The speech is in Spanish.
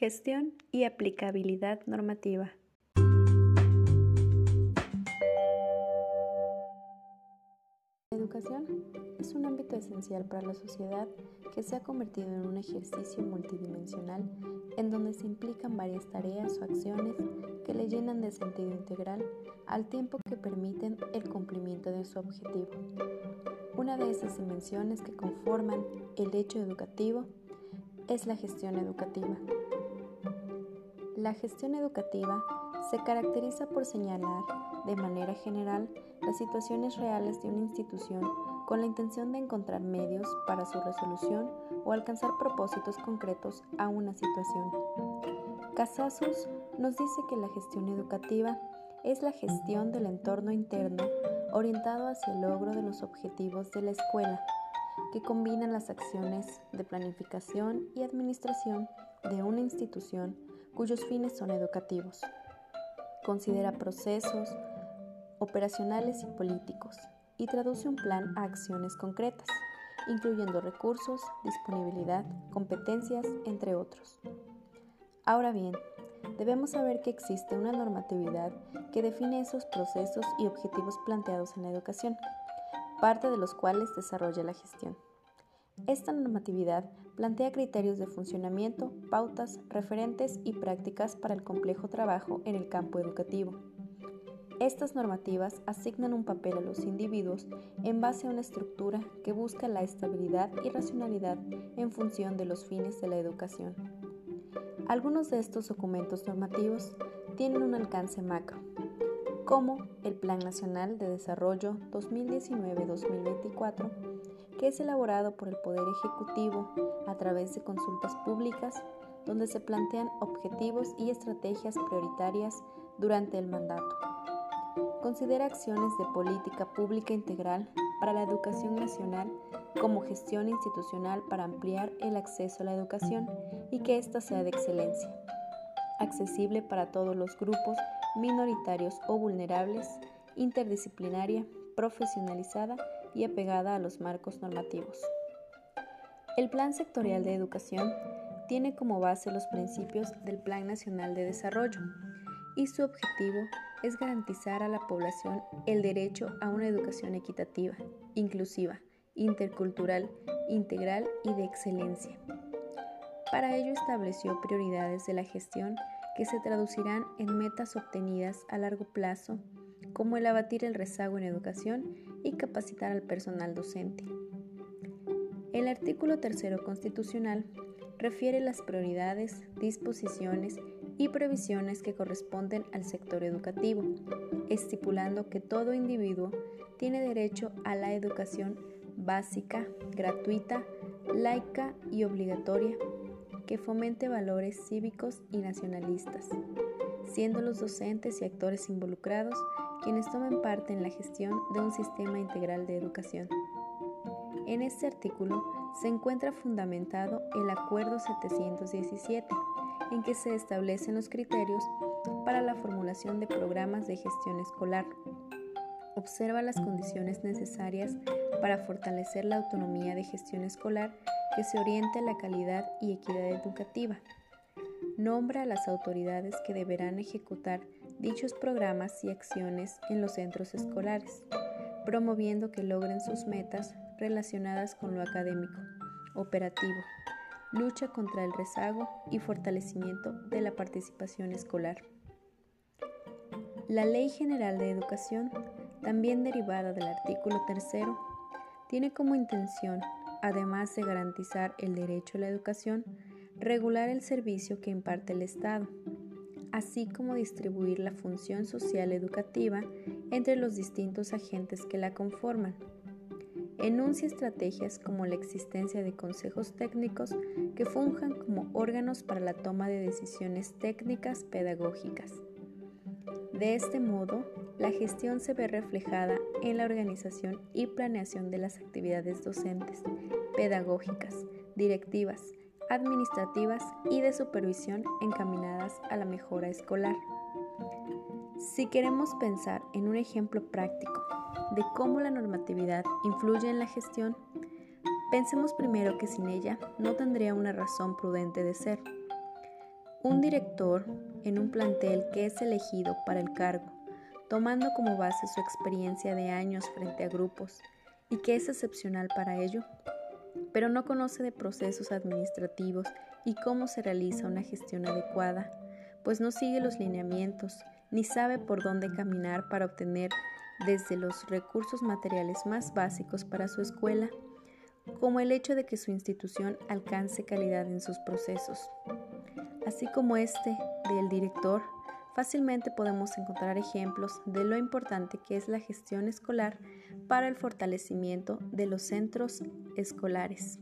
Gestión y aplicabilidad normativa. La educación es un ámbito esencial para la sociedad que se ha convertido en un ejercicio multidimensional en donde se implican varias tareas o acciones que le llenan de sentido integral al tiempo que permiten el cumplimiento de su objetivo. Una de esas dimensiones que conforman el hecho educativo es la gestión educativa. La gestión educativa se caracteriza por señalar de manera general las situaciones reales de una institución con la intención de encontrar medios para su resolución o alcanzar propósitos concretos a una situación. Casasus nos dice que la gestión educativa es la gestión del entorno interno orientado hacia el logro de los objetivos de la escuela, que combinan las acciones de planificación y administración de una institución cuyos fines son educativos. Considera procesos operacionales y políticos y traduce un plan a acciones concretas, incluyendo recursos, disponibilidad, competencias, entre otros. Ahora bien, debemos saber que existe una normatividad que define esos procesos y objetivos planteados en la educación, parte de los cuales desarrolla la gestión. Esta normatividad plantea criterios de funcionamiento, pautas, referentes y prácticas para el complejo trabajo en el campo educativo. Estas normativas asignan un papel a los individuos en base a una estructura que busca la estabilidad y racionalidad en función de los fines de la educación. Algunos de estos documentos normativos tienen un alcance macro, como el Plan Nacional de Desarrollo 2019-2024, que es elaborado por el Poder Ejecutivo a través de consultas públicas donde se plantean objetivos y estrategias prioritarias durante el mandato. Considera acciones de política pública integral para la educación nacional como gestión institucional para ampliar el acceso a la educación y que ésta sea de excelencia, accesible para todos los grupos minoritarios o vulnerables, interdisciplinaria, profesionalizada y apegada a los marcos normativos. El Plan Sectorial de Educación tiene como base los principios del Plan Nacional de Desarrollo y su objetivo es garantizar a la población el derecho a una educación equitativa, inclusiva, intercultural, integral y de excelencia. Para ello estableció prioridades de la gestión que se traducirán en metas obtenidas a largo plazo, como el abatir el rezago en educación y capacitar al personal docente. El artículo tercero constitucional refiere las prioridades, disposiciones y previsiones que corresponden al sector educativo, estipulando que todo individuo tiene derecho a la educación básica, gratuita, laica y obligatoria que fomente valores cívicos y nacionalistas, siendo los docentes y actores involucrados quienes tomen parte en la gestión de un sistema integral de educación. En este artículo se encuentra fundamentado el Acuerdo 717, en que se establecen los criterios para la formulación de programas de gestión escolar. Observa las condiciones necesarias para fortalecer la autonomía de gestión escolar que se oriente a la calidad y equidad educativa. Nombra a las autoridades que deberán ejecutar dichos programas y acciones en los centros escolares, promoviendo que logren sus metas relacionadas con lo académico, operativo, lucha contra el rezago y fortalecimiento de la participación escolar. La Ley General de Educación, también derivada del artículo 3, tiene como intención, además de garantizar el derecho a la educación, regular el servicio que imparte el Estado, así como distribuir la función social educativa entre los distintos agentes que la conforman enuncia estrategias como la existencia de consejos técnicos que funjan como órganos para la toma de decisiones técnicas pedagógicas. De este modo, la gestión se ve reflejada en la organización y planeación de las actividades docentes, pedagógicas, directivas, administrativas y de supervisión encaminadas a la mejora escolar. Si queremos pensar en un ejemplo práctico de cómo la normatividad influye en la gestión, pensemos primero que sin ella no tendría una razón prudente de ser. Un director en un plantel que es elegido para el cargo, tomando como base su experiencia de años frente a grupos y que es excepcional para ello, pero no conoce de procesos administrativos y cómo se realiza una gestión adecuada, pues no sigue los lineamientos ni sabe por dónde caminar para obtener desde los recursos materiales más básicos para su escuela, como el hecho de que su institución alcance calidad en sus procesos. Así como este del director, fácilmente podemos encontrar ejemplos de lo importante que es la gestión escolar para el fortalecimiento de los centros escolares.